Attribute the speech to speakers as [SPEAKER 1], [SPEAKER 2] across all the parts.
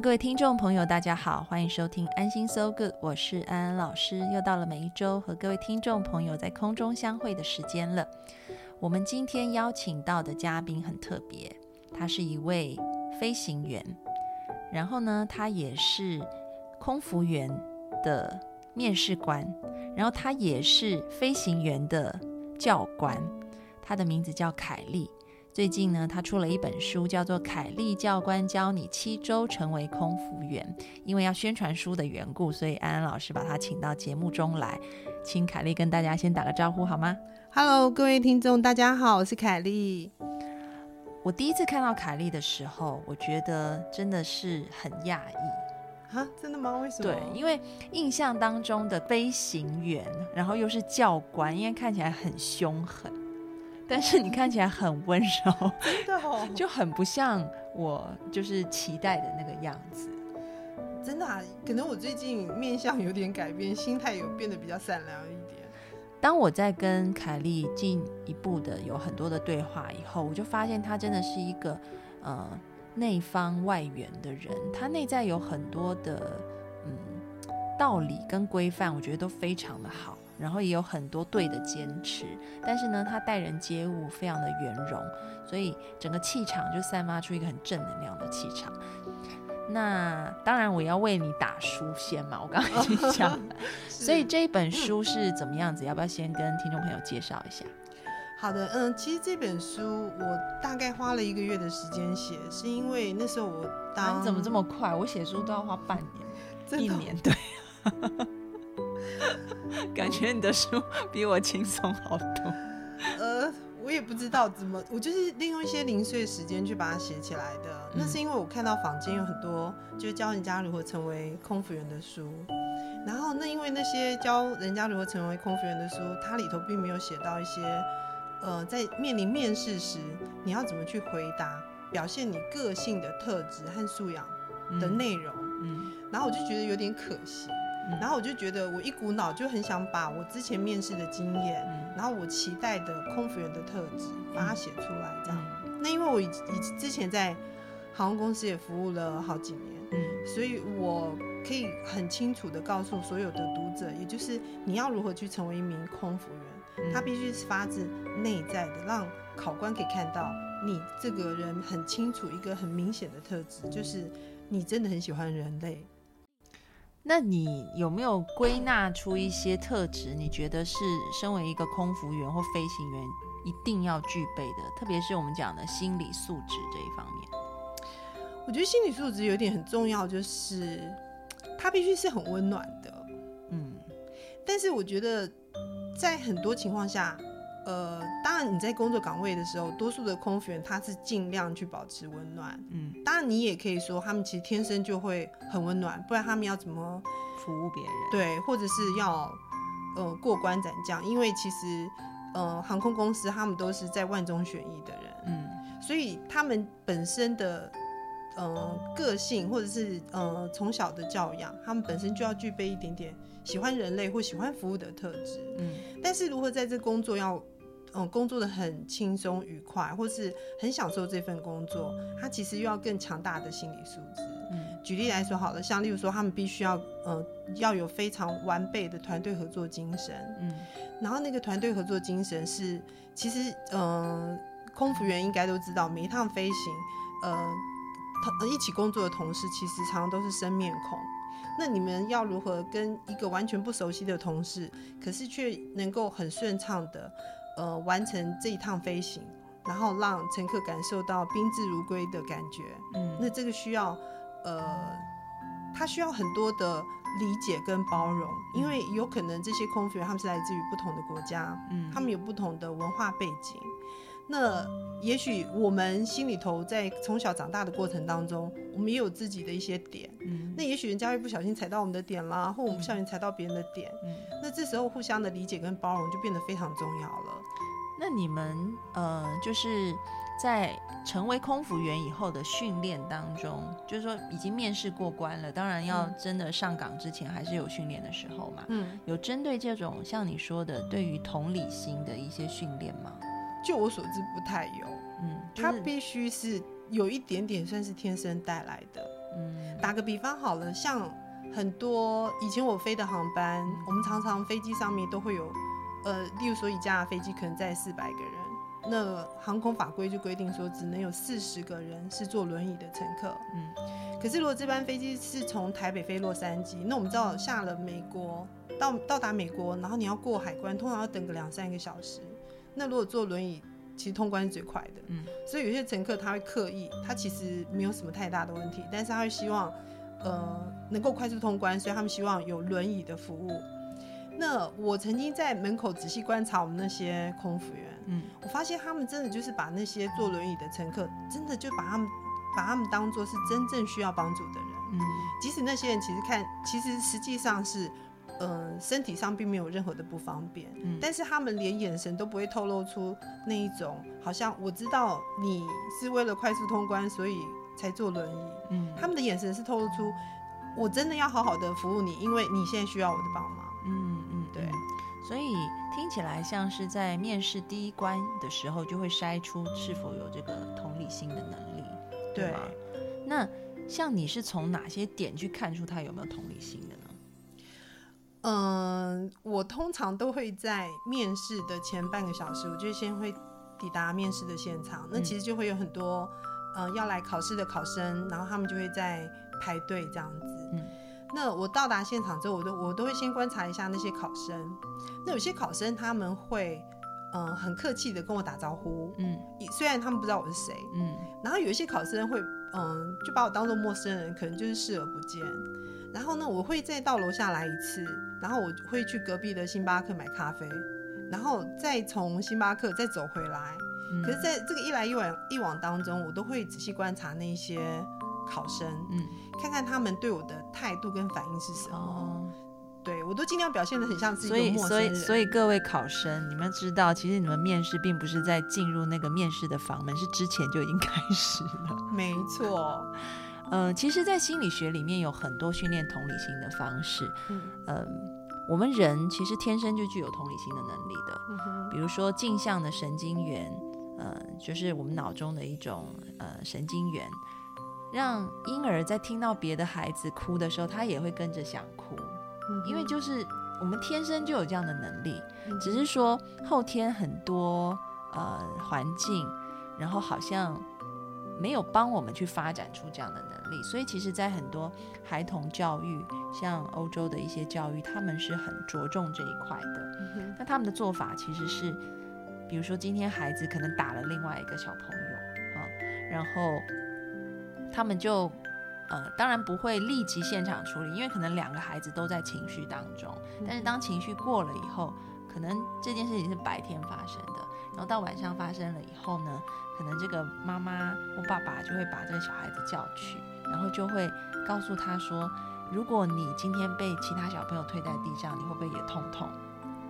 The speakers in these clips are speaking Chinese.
[SPEAKER 1] 各位听众朋友，大家好，欢迎收听安心 So Good，我是安安老师。又到了每一周和各位听众朋友在空中相会的时间了。我们今天邀请到的嘉宾很特别，他是一位飞行员，然后呢，他也是空服员的面试官，然后他也是飞行员的教官，他的名字叫凯莉。最近呢，他出了一本书，叫做《凯莉教官教你七周成为空服员》。因为要宣传书的缘故，所以安安老师把他请到节目中来，请凯莉跟大家先打个招呼好吗
[SPEAKER 2] ？Hello，各位听众，大家好，我是凯莉。
[SPEAKER 1] 我第一次看到凯莉的时候，我觉得真的是很讶异
[SPEAKER 2] 啊！真的吗？为什么？
[SPEAKER 1] 对，因为印象当中的飞行员，然后又是教官，因为看起来很凶狠。但是你看起来很温柔，
[SPEAKER 2] 真的哦，
[SPEAKER 1] 就很不像我就是期待的那个样子。
[SPEAKER 2] 真的啊，可能我最近面相有点改变，心态有变得比较善良一点。
[SPEAKER 1] 当我在跟凯莉进一步的有很多的对话以后，我就发现她真的是一个呃内方外圆的人，她内在有很多的嗯道理跟规范，我觉得都非常的好。然后也有很多对的坚持，但是呢，他待人接物非常的圆融，所以整个气场就散发出一个很正能量的气场。那当然我要为你打书先嘛，我刚刚已经讲了。所以这一本书是怎么样子？要不要先跟听众朋友介绍一下？
[SPEAKER 2] 好的，嗯，其实这本书我大概花了一个月的时间写，是因为那时候我当
[SPEAKER 1] 怎么这么快？我写书都要花半年、一年，对。感觉你的书比我轻松好多。
[SPEAKER 2] 呃，我也不知道怎么，我就是利用一些零碎时间去把它写起来的。那是因为我看到坊间有很多就是教人家如何成为空服员的书，然后那因为那些教人家如何成为空服员的书，它里头并没有写到一些呃，在面临面试时你要怎么去回答，表现你个性的特质和素养的内容。嗯，然后我就觉得有点可惜。然后我就觉得，我一股脑就很想把我之前面试的经验，然后我期待的空服员的特质，把它写出来。这样，那因为我以以之前在航空公司也服务了好几年，嗯，所以我可以很清楚的告诉所有的读者，也就是你要如何去成为一名空服员，他必须是发自内在的，让考官可以看到你这个人很清楚一个很明显的特质，就是你真的很喜欢人类。
[SPEAKER 1] 那你有没有归纳出一些特质？你觉得是身为一个空服员或飞行员一定要具备的，特别是我们讲的心理素质这一方面。
[SPEAKER 2] 我觉得心理素质有点很重要，就是它必须是很温暖的。嗯，但是我觉得在很多情况下。呃，当然你在工作岗位的时候，多数的空服员他是尽量去保持温暖。嗯，当然你也可以说他们其实天生就会很温暖，不然他们要怎么
[SPEAKER 1] 服务别人？
[SPEAKER 2] 对，或者是要呃过关斩将，因为其实呃航空公司他们都是在万中选一的人。嗯，所以他们本身的呃个性或者是呃从小的教养，他们本身就要具备一点点喜欢人类或喜欢服务的特质。嗯，但是如何在这工作要嗯，工作的很轻松愉快，或是很享受这份工作，他其实又要更强大的心理素质。嗯，举例来说好了，像例如说，他们必须要呃要有非常完备的团队合作精神。嗯，然后那个团队合作精神是，其实嗯，空服员应该都知道，每一趟飞行，呃，一起工作的同事其实常常都是生面孔。那你们要如何跟一个完全不熟悉的同事，可是却能够很顺畅的？呃，完成这一趟飞行，然后让乘客感受到宾至如归的感觉。嗯，那这个需要，呃，他需要很多的理解跟包容，因为有可能这些空服员他们是来自于不同的国家，嗯，他们有不同的文化背景。那也许我们心里头在从小长大的过程当中，我们也有自己的一些点。嗯，那也许人家会不小心踩到我们的点啦，或我们不小心踩到别人的点。嗯，那这时候互相的理解跟包容就变得非常重要了。
[SPEAKER 1] 那你们呃，就是在成为空服员以后的训练当中，就是说已经面试过关了，当然要真的上岗之前还是有训练的时候嘛。嗯，有针对这种像你说的对于同理心的一些训练吗？
[SPEAKER 2] 就我所知，不太有。嗯，它必须是有一点点算是天生带来的。嗯，打个比方好了，像很多以前我飞的航班，我们常常飞机上面都会有，呃，例如说一架飞机可能载四百个人，那航空法规就规定说只能有四十个人是坐轮椅的乘客。嗯，可是如果这班飞机是从台北飞洛杉矶，那我们知道下了美国到到达美国，然后你要过海关，通常要等个两三个小时。那如果坐轮椅，其实通关是最快的。嗯，所以有些乘客他会刻意，他其实没有什么太大的问题，但是他会希望，呃，能够快速通关，所以他们希望有轮椅的服务。那我曾经在门口仔细观察我们那些空服员，嗯，我发现他们真的就是把那些坐轮椅的乘客，真的就把他们把他们当做是真正需要帮助的人。嗯，即使那些人其实看，其实实际上是。嗯，身体上并没有任何的不方便，嗯，但是他们连眼神都不会透露出那一种，好像我知道你是为了快速通关，所以才坐轮椅，嗯，他们的眼神是透露出我真的要好好的服务你，因为你现在需要我的帮忙，
[SPEAKER 1] 所以听起来像是在面试第一关的时候就会筛出是否有这个同理心的能力，对吗？那像你是从哪些点去看出他有没有同理心的呢？
[SPEAKER 2] 嗯，我通常都会在面试的前半个小时，我就先会抵达面试的现场。那其实就会有很多，呃，要来考试的考生，然后他们就会在排队这样子。嗯，那我到达现场之后，我都我都会先观察一下那些考生。那有些考生他们会，嗯，很客气的跟我打招呼。嗯，虽然他们不知道我是谁。嗯，然后有一些考生会，嗯，就把我当做陌生人，可能就是视而不见。然后呢，我会再到楼下来一次，然后我会去隔壁的星巴克买咖啡，然后再从星巴克再走回来。可是在这个一来一往一往当中，我都会仔细观察那些考生，嗯，看看他们对我的态度跟反应是什么。对我都尽量表现的很像是一个陌
[SPEAKER 1] 生人。所以，所以，所以各位考生，你们知道，其实你们面试并不是在进入那个面试的房门，是之前就已经开始了。
[SPEAKER 2] 没错。
[SPEAKER 1] 嗯，其实，在心理学里面有很多训练同理心的方式。嗯，我们人其实天生就具有同理心的能力的。嗯比如说镜像的神经元，呃，就是我们脑中的一种呃神经元，让婴儿在听到别的孩子哭的时候，他也会跟着想哭。嗯，因为就是我们天生就有这样的能力，只是说后天很多呃环境，然后好像。没有帮我们去发展出这样的能力，所以其实，在很多孩童教育，像欧洲的一些教育，他们是很着重这一块的。那他们的做法其实是，比如说今天孩子可能打了另外一个小朋友啊，然后他们就呃，当然不会立即现场处理，因为可能两个孩子都在情绪当中。但是当情绪过了以后，可能这件事情是白天发生的，然后到晚上发生了以后呢？可能这个妈妈或爸爸就会把这个小孩子叫去，然后就会告诉他说：“如果你今天被其他小朋友推在地上，你会不会也痛痛？”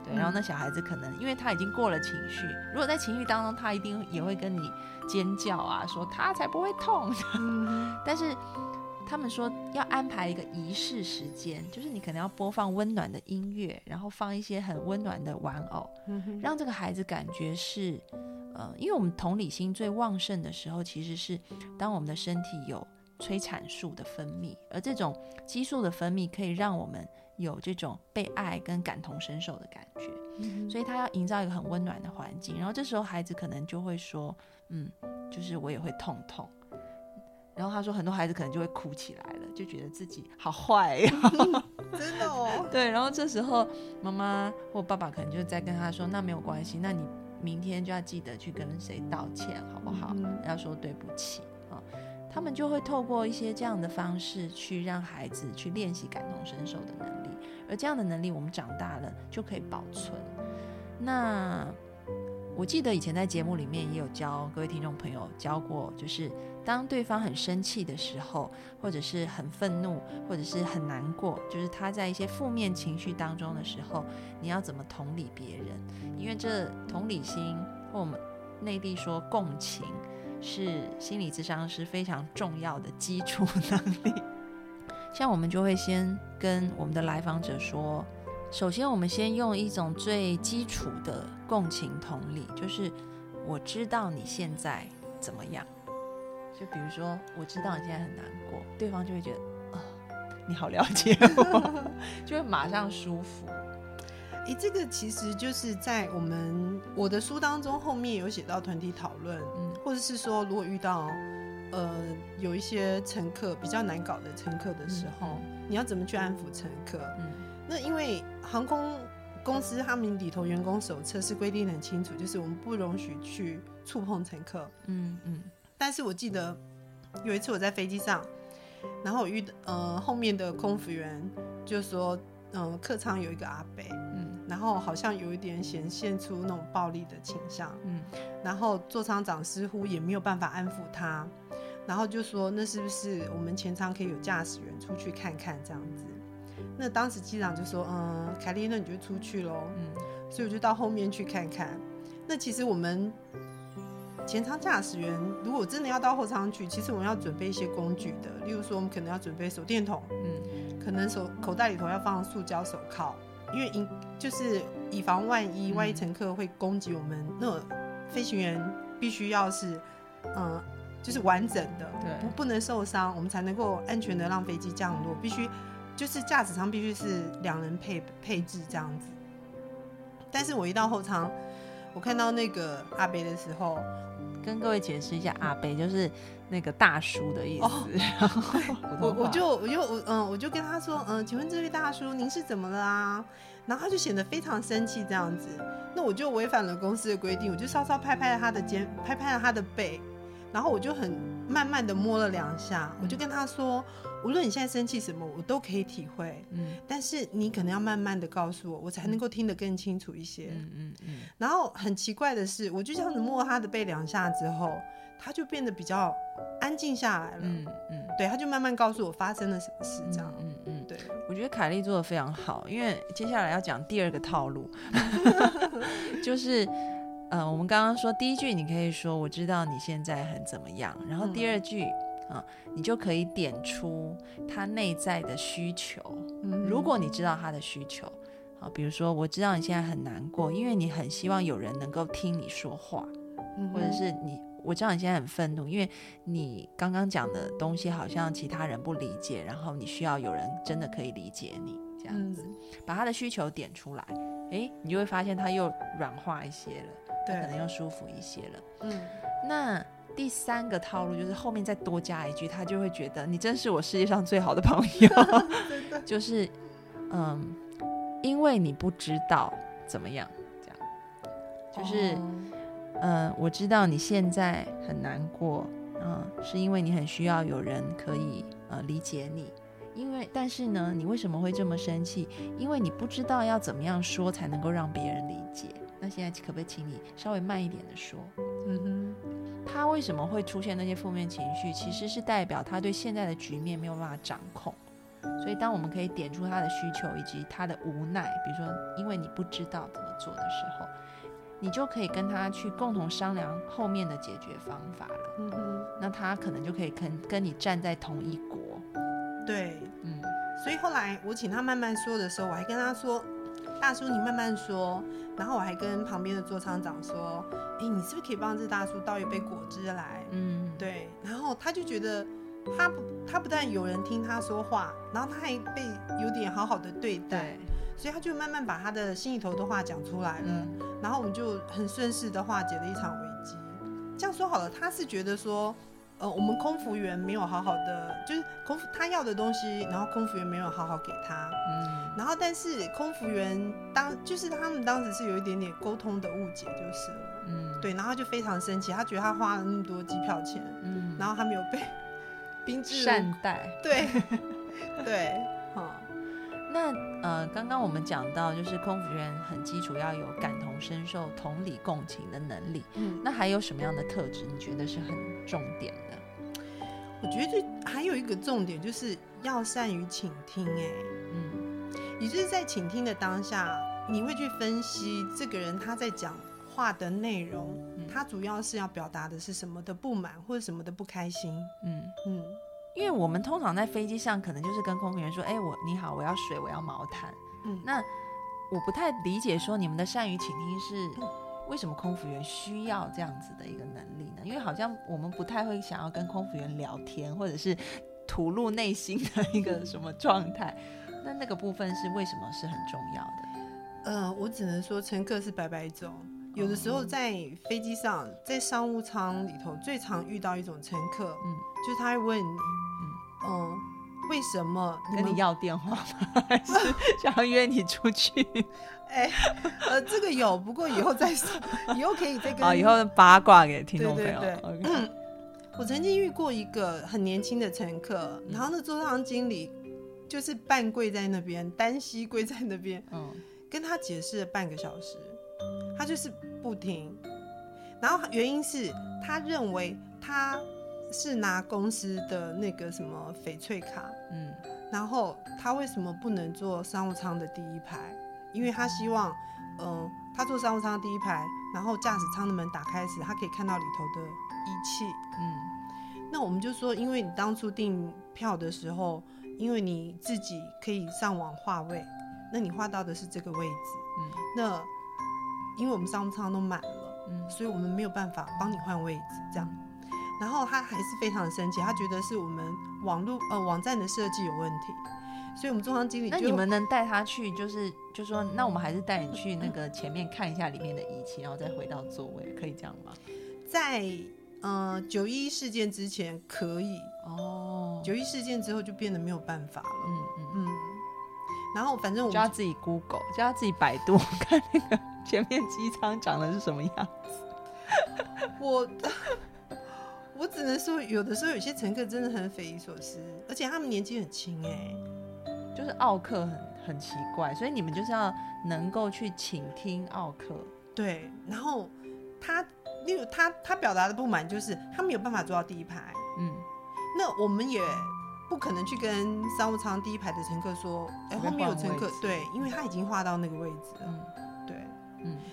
[SPEAKER 1] 对，然后那小孩子可能因为他已经过了情绪，如果在情绪当中，他一定也会跟你尖叫啊，说他才不会痛。但是。他们说要安排一个仪式时间，就是你可能要播放温暖的音乐，然后放一些很温暖的玩偶，让这个孩子感觉是，呃，因为我们同理心最旺盛的时候，其实是当我们的身体有催产素的分泌，而这种激素的分泌可以让我们有这种被爱跟感同身受的感觉，所以他要营造一个很温暖的环境，然后这时候孩子可能就会说，嗯，就是我也会痛痛。然后他说，很多孩子可能就会哭起来了，就觉得自己好坏呀，
[SPEAKER 2] 真的哦。
[SPEAKER 1] 对，然后这时候妈妈或爸爸可能就在跟他说，那没有关系，那你明天就要记得去跟谁道歉，好不好？要说对不起啊。他们就会透过一些这样的方式去让孩子去练习感同身受的能力，而这样的能力我们长大了就可以保存。那我记得以前在节目里面也有教各位听众朋友教过，就是当对方很生气的时候，或者是很愤怒，或者是很难过，就是他在一些负面情绪当中的时候，你要怎么同理别人？因为这同理心，或我们内地说共情，是心理智商是非常重要的基础能力。像我们就会先跟我们的来访者说。首先，我们先用一种最基础的共情同理，就是我知道你现在怎么样。就比如说，我知道你现在很难过，对方就会觉得啊，你好了解我，就会马上舒服。
[SPEAKER 2] 诶，这个其实就是在我们我的书当中后面有写到团体讨论，嗯，或者是说，如果遇到呃有一些乘客比较难搞的乘客的时候，你要怎么去安抚乘客？嗯。那因为航空公司他们里头员工手册是规定很清楚，就是我们不容许去触碰乘客。嗯嗯。但是我记得有一次我在飞机上，然后我遇呃后面的空服员就说，嗯，客舱有一个阿北，嗯，然后好像有一点显现出那种暴力的倾向，嗯，然后座舱长似乎也没有办法安抚他，然后就说那是不是我们前舱可以有驾驶员出去看看这样子？那当时机长就说：“嗯，凯莉，那你就出去喽。”嗯，所以我就到后面去看看。那其实我们前舱驾驶员如果真的要到后舱去，其实我们要准备一些工具的，例如说我们可能要准备手电筒，嗯，可能手口袋里头要放塑胶手铐，因为因就是以防万一，万一乘客会攻击我们，那飞行员必须要是嗯，就是完整的，不不能受伤，我们才能够安全的让飞机降落，必须。就是驾驶舱必须是两人配配置这样子，但是我一到后舱，我看到那个阿北的时候，
[SPEAKER 1] 跟各位解释一下，阿北就是那个大叔的意思。
[SPEAKER 2] 我我就我就我嗯，我就跟他说，嗯，请问这位大叔，您是怎么了啊？然后他就显得非常生气这样子，那我就违反了公司的规定，我就稍稍拍拍了他的肩，拍拍了他的背。然后我就很慢慢的摸了两下，我就跟他说，无论你现在生气什么，我都可以体会，嗯，但是你可能要慢慢的告诉我，我才能够听得更清楚一些，嗯嗯嗯。然后很奇怪的是，我就这样子摸他的背两下之后，他就变得比较安静下来了，嗯嗯，对，他就慢慢告诉我发生了什么事，这样，嗯嗯，对，
[SPEAKER 1] 我觉得凯莉做的非常好，因为接下来要讲第二个套路，就是。嗯，我们刚刚说第一句，你可以说我知道你现在很怎么样，然后第二句啊，你就可以点出他内在的需求。嗯如果你知道他的需求，好，比如说我知道你现在很难过，因为你很希望有人能够听你说话，或者是你我知道你现在很愤怒，因为你刚刚讲的东西好像其他人不理解，然后你需要有人真的可以理解你，这样子把他的需求点出来，诶，你就会发现他又软化一些了。对，可能又舒服一些了。嗯，那第三个套路就是后面再多加一句，他就会觉得你真是我世界上最好的朋友。就是，嗯，因为你不知道怎么样，这样，就是，嗯，我知道你现在很难过，嗯，是因为你很需要有人可以呃理解你。因为，但是呢，你为什么会这么生气？因为你不知道要怎么样说才能够让别人理解。那现在可不可以请你稍微慢一点的说？嗯哼，他为什么会出现那些负面情绪？其实是代表他对现在的局面没有办法掌控。所以，当我们可以点出他的需求以及他的无奈，比如说因为你不知道怎么做的时候，你就可以跟他去共同商量后面的解决方法了。嗯哼，那他可能就可以跟跟你站在同一国。
[SPEAKER 2] 对，嗯。所以后来我请他慢慢说的时候，我还跟他说。大叔，你慢慢说。然后我还跟旁边的座舱长说：“哎，你是不是可以帮这大叔倒一杯果汁来？”嗯，对。然后他就觉得他不，他不但有人听他说话，然后他还被有点好好的对待，所以他就慢慢把他的心里头的话讲出来了。然后我们就很顺势的化解了一场危机。这样说好了，他是觉得说。呃，我们空服员没有好好的，就是空服他要的东西，然后空服员没有好好给他，嗯，然后但是空服员当就是他们当时是有一点点沟通的误解，就是了，嗯，对，然后就非常生气，他觉得他花了那么多机票钱，嗯，然后他没有被宾 至
[SPEAKER 1] 善待，
[SPEAKER 2] 对，对，好，
[SPEAKER 1] 那呃，刚刚我们讲到，就是空服员很基础要有感同身受、同理共情的能力。嗯，那还有什么样的特质？你觉得是很重点的？
[SPEAKER 2] 我觉得还有一个重点，就是要善于倾听。哎，嗯，也就是在倾听的当下，你会去分析这个人他在讲话的内容，他主要是要表达的是什么的不满或者什么的不开心。嗯嗯。
[SPEAKER 1] 因为我们通常在飞机上，可能就是跟空服员说：“哎，我你好，我要水，我要毛毯。”嗯，那我不太理解说你们的善于倾听是为什么空服员需要这样子的一个能力呢？因为好像我们不太会想要跟空服员聊天，或者是吐露内心的一个什么状态。那那个部分是为什么是很重要的？
[SPEAKER 2] 呃，我只能说乘客是白白种。有的时候在飞机上，在商务舱里头，最常遇到一种乘客，嗯，就是他会问你。嗯，为什么
[SPEAKER 1] 跟你要电话吗？还是想要约你出去？
[SPEAKER 2] 哎，呃，这个有，不过以后再说，以后可以再跟。
[SPEAKER 1] 好，以后八卦给听众朋友。
[SPEAKER 2] 嗯，我曾经遇过一个很年轻的乘客，然后那座舱经理就是半跪在那边，单膝跪在那边，嗯，跟他解释了半个小时，他就是不听，然后原因是他认为他。是拿公司的那个什么翡翠卡，嗯，然后他为什么不能坐商务舱的第一排？因为他希望，嗯，他坐商务舱第一排，然后驾驶舱的门打开时，他可以看到里头的仪器，嗯。那我们就说，因为你当初订票的时候，因为你自己可以上网划位，那你划到的是这个位置，嗯。那因为我们商务舱都满了，嗯，所以我们没有办法帮你换位置，这样。然后他还是非常的生气，他觉得是我们网络呃网站的设计有问题，所以我们中央经理
[SPEAKER 1] 那你们能带他去，就是就说那我们还是带你去那个前面看一下里面的仪器，然后再回到座位，可以这样吗？
[SPEAKER 2] 在呃九一事件之前可以哦，九一事件之后就变得没有办法了。嗯嗯嗯。然后反正我
[SPEAKER 1] 叫他自己 Google，叫他自己百度 看那个前面机舱长得是什么样子。
[SPEAKER 2] 我。我只能说，有的时候有些乘客真的很匪夷所思，而且他们年纪很轻哎，
[SPEAKER 1] 就是奥克很很奇怪，所以你们就是要能够去倾听奥克。
[SPEAKER 2] 对，然后他，例如他他表达的不满就是他没有办法坐到第一排，嗯，那我们也不可能去跟商务舱第一排的乘客说，哎，后面有乘客，对，因为他已经画到那个位置了。嗯，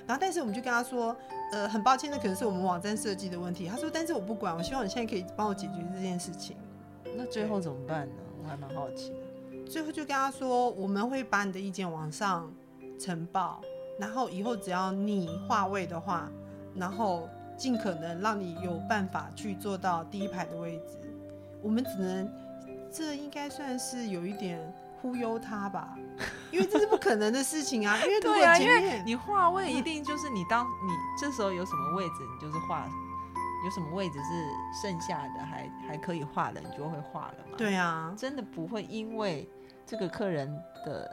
[SPEAKER 2] 然后但是我们就跟他说，呃，很抱歉，那可能是我们网站设计的问题。他说，但是我不管，我希望你现在可以帮我解决这件事情。
[SPEAKER 1] 那最后怎么办呢？我还蛮好奇的。
[SPEAKER 2] 最后就跟他说，我们会把你的意见往上呈报，然后以后只要你划位的话，然后尽可能让你有办法去做到第一排的位置。我们只能，这应该算是有一点。忽悠他吧，因为这是不可能的事情啊！因为
[SPEAKER 1] 对啊，因为你画位一定就是你当你这时候有什么位置，你就是画有什么位置是剩下的还还可以画的，你就会画了嘛。
[SPEAKER 2] 对啊，
[SPEAKER 1] 真的不会因为这个客人的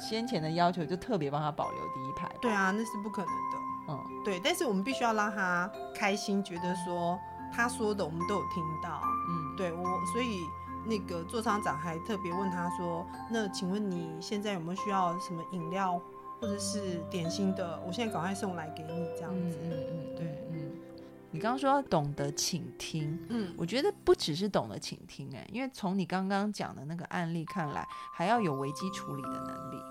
[SPEAKER 1] 先前的要求就特别帮他保留第一排。
[SPEAKER 2] 对啊，那是不可能的。嗯，对，但是我们必须要让他开心，觉得说他说的我们都有听到。嗯，对我所以。那个座舱长还特别问他说：“那请问你现在有没有需要什么饮料或者是点心的？我现在赶快送来给你，这样子。”嗯嗯嗯，对，嗯。
[SPEAKER 1] 你刚刚说要懂得倾听，嗯，我觉得不只是懂得倾听，哎，因为从你刚刚讲的那个案例看来，还要有危机处理的能力。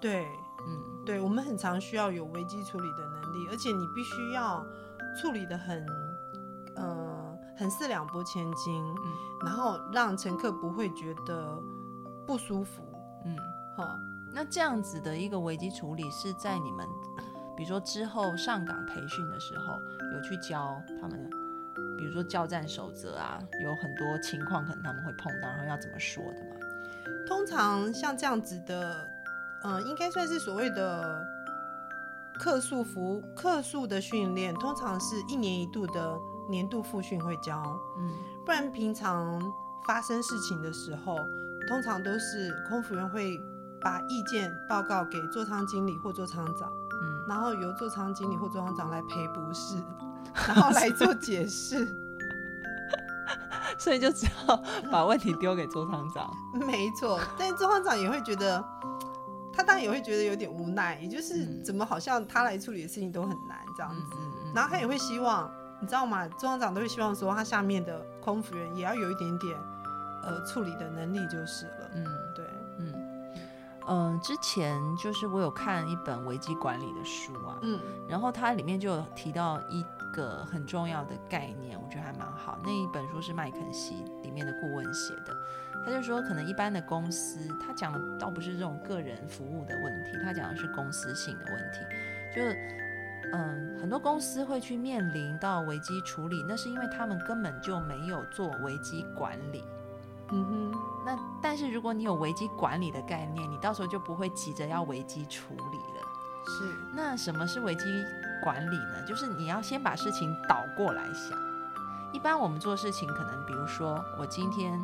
[SPEAKER 2] 对，嗯，对，我们很常需要有危机处理的能力，而且你必须要处理的很，嗯。很四两拨千斤，嗯，然后让乘客不会觉得不舒服，嗯，
[SPEAKER 1] 好，那这样子的一个危机处理是在你们，比如说之后上岗培训的时候有去教他们，比如说交战守则啊，有很多情况可能他们会碰到，然后要怎么说的嘛？
[SPEAKER 2] 通常像这样子的，嗯，应该算是所谓的客诉服客诉的训练，通常是一年一度的。年度复训会教，嗯，不然平常发生事情的时候，通常都是空服员会把意见报告给座舱经理或座舱长，嗯，然后由座舱经理或座舱长来赔不是，然后来做解释，
[SPEAKER 1] 所以就只好把问题丢给座舱长。
[SPEAKER 2] 没错，但座舱长也会觉得他当然也会觉得有点无奈，也就是怎么好像他来处理的事情都很难这样子。然后他也会希望，你知道吗？中央长都会希望说，他下面的空服员也要有一点点呃处理的能力就是了。嗯，对，嗯
[SPEAKER 1] 嗯，之前就是我有看一本危机管理的书啊，嗯，然后它里面就有提到一个很重要的概念，我觉得还蛮好。那一本书是麦肯锡里面的顾问写的。他就说，可能一般的公司，他讲的倒不是这种个人服务的问题，他讲的是公司性的问题。就，嗯，很多公司会去面临到危机处理，那是因为他们根本就没有做危机管理。嗯哼。那但是如果你有危机管理的概念，你到时候就不会急着要危机处理了。
[SPEAKER 2] 是。
[SPEAKER 1] 那什么是危机管理呢？就是你要先把事情倒过来想。一般我们做事情，可能比如说我今天。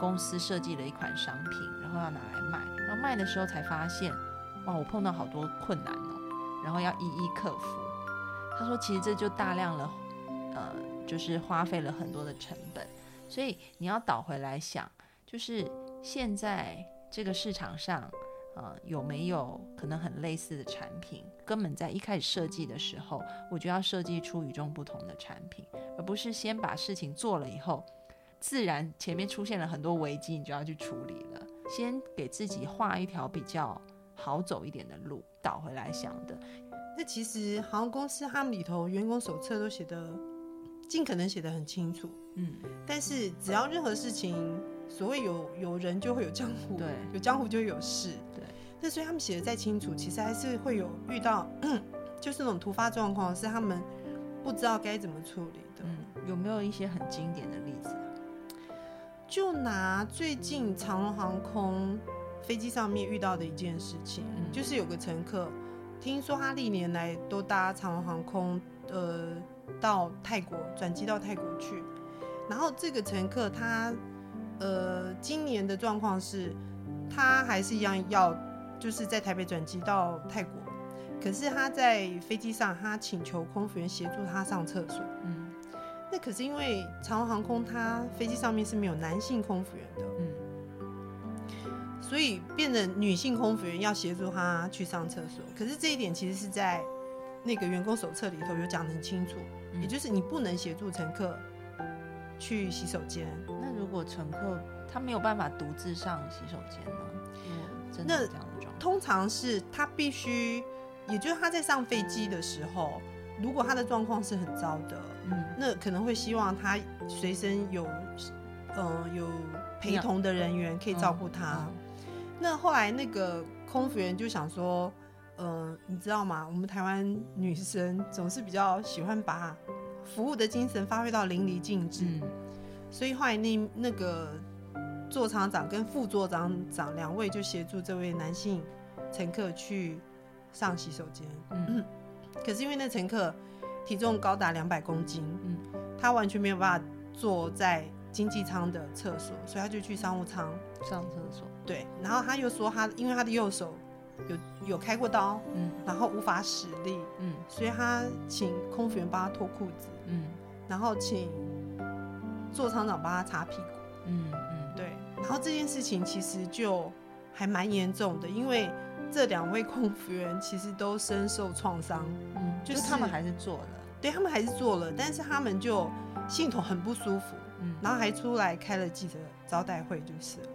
[SPEAKER 1] 公司设计了一款商品，然后要拿来卖，然后卖的时候才发现，哇，我碰到好多困难哦，然后要一一克服。他说，其实这就大量了，呃，就是花费了很多的成本。所以你要倒回来想，就是现在这个市场上，呃，有没有可能很类似的产品？根本在一开始设计的时候，我就要设计出与众不同的产品，而不是先把事情做了以后。自然前面出现了很多危机，你就要去处理了。先给自己画一条比较好走一点的路，倒回来想的。
[SPEAKER 2] 那其实航空公司他们里头员工手册都写的尽可能写的很清楚，嗯。但是只要任何事情，所谓有有人就会有江湖，
[SPEAKER 1] 对，
[SPEAKER 2] 有江湖就会有事，
[SPEAKER 1] 对。
[SPEAKER 2] 那所以他们写的再清楚，其实还是会有遇到，就是那种突发状况，是他们不知道该怎么处理的。嗯，
[SPEAKER 1] 有没有一些很经典的例子？
[SPEAKER 2] 就拿最近长荣航空飞机上面遇到的一件事情，就是有个乘客，听说他历年来都搭长荣航空，呃，到泰国转机到泰国去，然后这个乘客他，呃，今年的状况是，他还是一样要就是在台北转机到泰国，可是他在飞机上，他请求空服员协助他上厕所，嗯。那可是因为长荣航空，它飞机上面是没有男性空服员的，嗯，所以变得女性空服员要协助他去上厕所。可是这一点其实是在那个员工手册里头有讲得很清楚，也就是你不能协助乘客去洗手间。
[SPEAKER 1] 那如果乘客他没有办法独自上洗手间呢？真的这样的状
[SPEAKER 2] 通常是他必须，也就是他在上飞机的时候。如果他的状况是很糟的，嗯，那可能会希望他随身有，嗯，有陪同的人员可以照顾他。那后来那个空服员就想说，嗯，你知道吗？我们台湾女生总是比较喜欢把服务的精神发挥到淋漓尽致，所以后来那那个座舱长跟副座舱长两位就协助这位男性乘客去上洗手间，嗯。可是因为那乘客体重高达两百公斤，嗯，他完全没有办法坐在经济舱的厕所，所以他就去商务舱。
[SPEAKER 1] 上厕所。
[SPEAKER 2] 对，然后他又说他因为他的右手有有开过刀，嗯，然后无法使力，嗯，所以他请空服员帮他脱裤子，嗯，然后请座舱长帮他擦屁股，嗯嗯，对，然后这件事情其实就还蛮严重的，因为。这两位空服员其实都深受创伤，
[SPEAKER 1] 嗯，就是他们还是做了，
[SPEAKER 2] 对他们还是做了，但是他们就心头很不舒服，嗯，然后还出来开了记者招待会，就是了。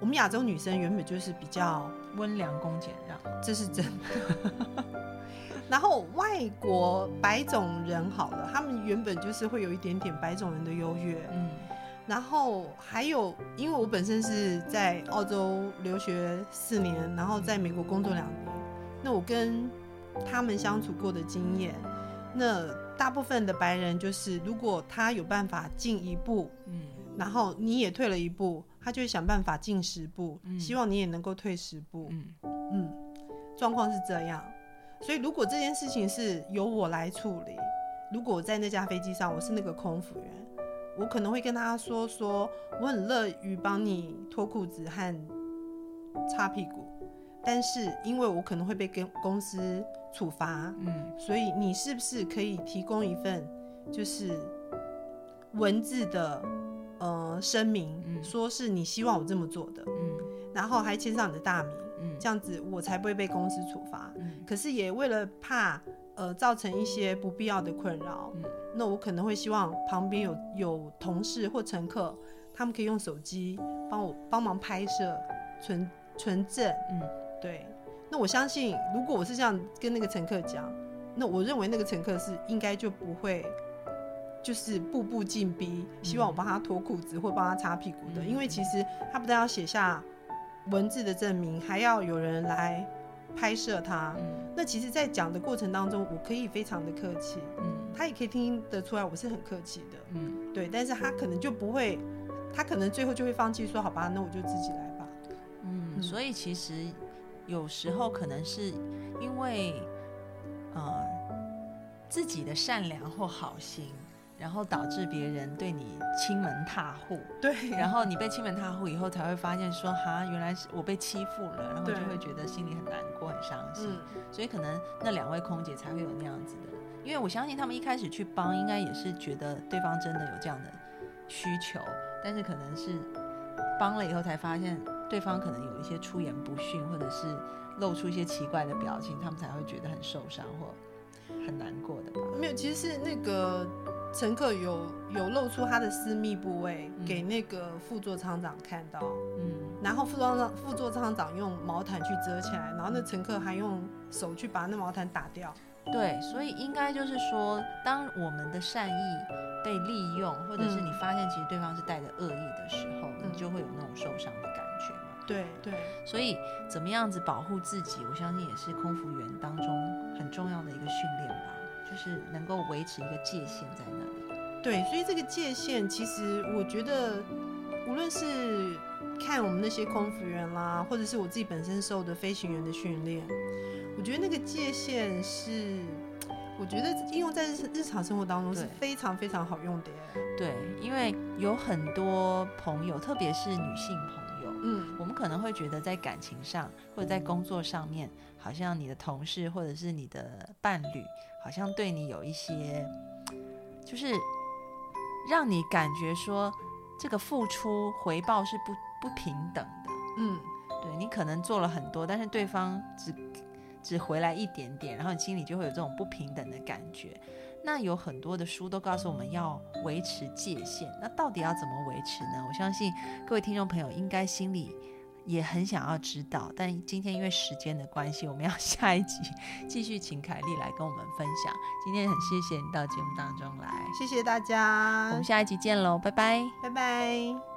[SPEAKER 2] 我们亚洲女生原本就是比较
[SPEAKER 1] 温良恭俭让，
[SPEAKER 2] 这是真的。然后外国白种人好了，他们原本就是会有一点点白种人的优越，嗯。然后还有，因为我本身是在澳洲留学四年，然后在美国工作两年，那我跟他们相处过的经验，那大部分的白人就是，如果他有办法进一步，嗯，然后你也退了一步，他就会想办法进十步，希望你也能够退十步，嗯嗯，状况是这样。所以如果这件事情是由我来处理，如果我在那架飞机上，我是那个空服员。我可能会跟他说说，我很乐于帮你脱裤子和擦屁股，但是因为我可能会被跟公司处罚，嗯，所以你是不是可以提供一份就是文字的呃声明，嗯。说是你希望我这么做的，嗯，然后还签上你的大名，嗯，这样子我才不会被公司处罚。可是也为了怕呃造成一些不必要的困扰，嗯。那我可能会希望旁边有有同事或乘客，他们可以用手机帮我帮忙拍摄存存证。嗯，对。那我相信，如果我是这样跟那个乘客讲，那我认为那个乘客是应该就不会。就是步步紧逼，希望我帮他脱裤子或帮他擦屁股的，因为其实他不但要写下文字的证明，还要有人来拍摄他。那其实，在讲的过程当中，我可以非常的客气，嗯，他也可以听得出来我是很客气的，嗯，对。但是他可能就不会，他可能最后就会放弃，说好吧，那我就自己来吧。
[SPEAKER 1] 嗯，所以其实有时候可能是因为呃自己的善良或好心。然后导致别人对你亲门踏户，
[SPEAKER 2] 对，
[SPEAKER 1] 然后你被亲门踏户以后，才会发现说哈，原来是我被欺负了，然后就会觉得心里很难过、很伤心。所以可能那两位空姐才会有那样子的，因为我相信他们一开始去帮，应该也是觉得对方真的有这样的需求，但是可能是帮了以后才发现对方可能有一些出言不逊，或者是露出一些奇怪的表情，他们才会觉得很受伤或很难过的吧？
[SPEAKER 2] 没有，其实是那个。乘客有有露出他的私密部位给那个副座舱长看到，嗯，然后副座舱副座舱长用毛毯去遮起来，然后那乘客还用手去把那毛毯打掉。
[SPEAKER 1] 对，所以应该就是说，当我们的善意被利用，或者是你发现其实对方是带着恶意的时候，你就会有那种受伤的感觉嘛。
[SPEAKER 2] 对对，
[SPEAKER 1] 所以怎么样子保护自己，我相信也是空服员当中很重要的一个训练吧。就是能够维持一个界限在那里。
[SPEAKER 2] 对，所以这个界限其实我觉得，无论是看我们那些空服员啦，或者是我自己本身受的飞行员的训练，我觉得那个界限是，我觉得应用在日日常生活当中是非常非常好用的。
[SPEAKER 1] 对，因为有很多朋友，特别是女性朋友，嗯，我们可能会觉得在感情上或者在工作上面，好像你的同事或者是你的伴侣。好像对你有一些，就是让你感觉说这个付出回报是不不平等的。嗯，对你可能做了很多，但是对方只只回来一点点，然后你心里就会有这种不平等的感觉。那有很多的书都告诉我们要维持界限，那到底要怎么维持呢？我相信各位听众朋友应该心里。也很想要知道，但今天因为时间的关系，我们要 下一集继续请凯丽来跟我们分享。今天很谢谢你到节目当中来，
[SPEAKER 2] 谢谢大家，
[SPEAKER 1] 我们下一集见喽，拜拜，
[SPEAKER 2] 拜拜。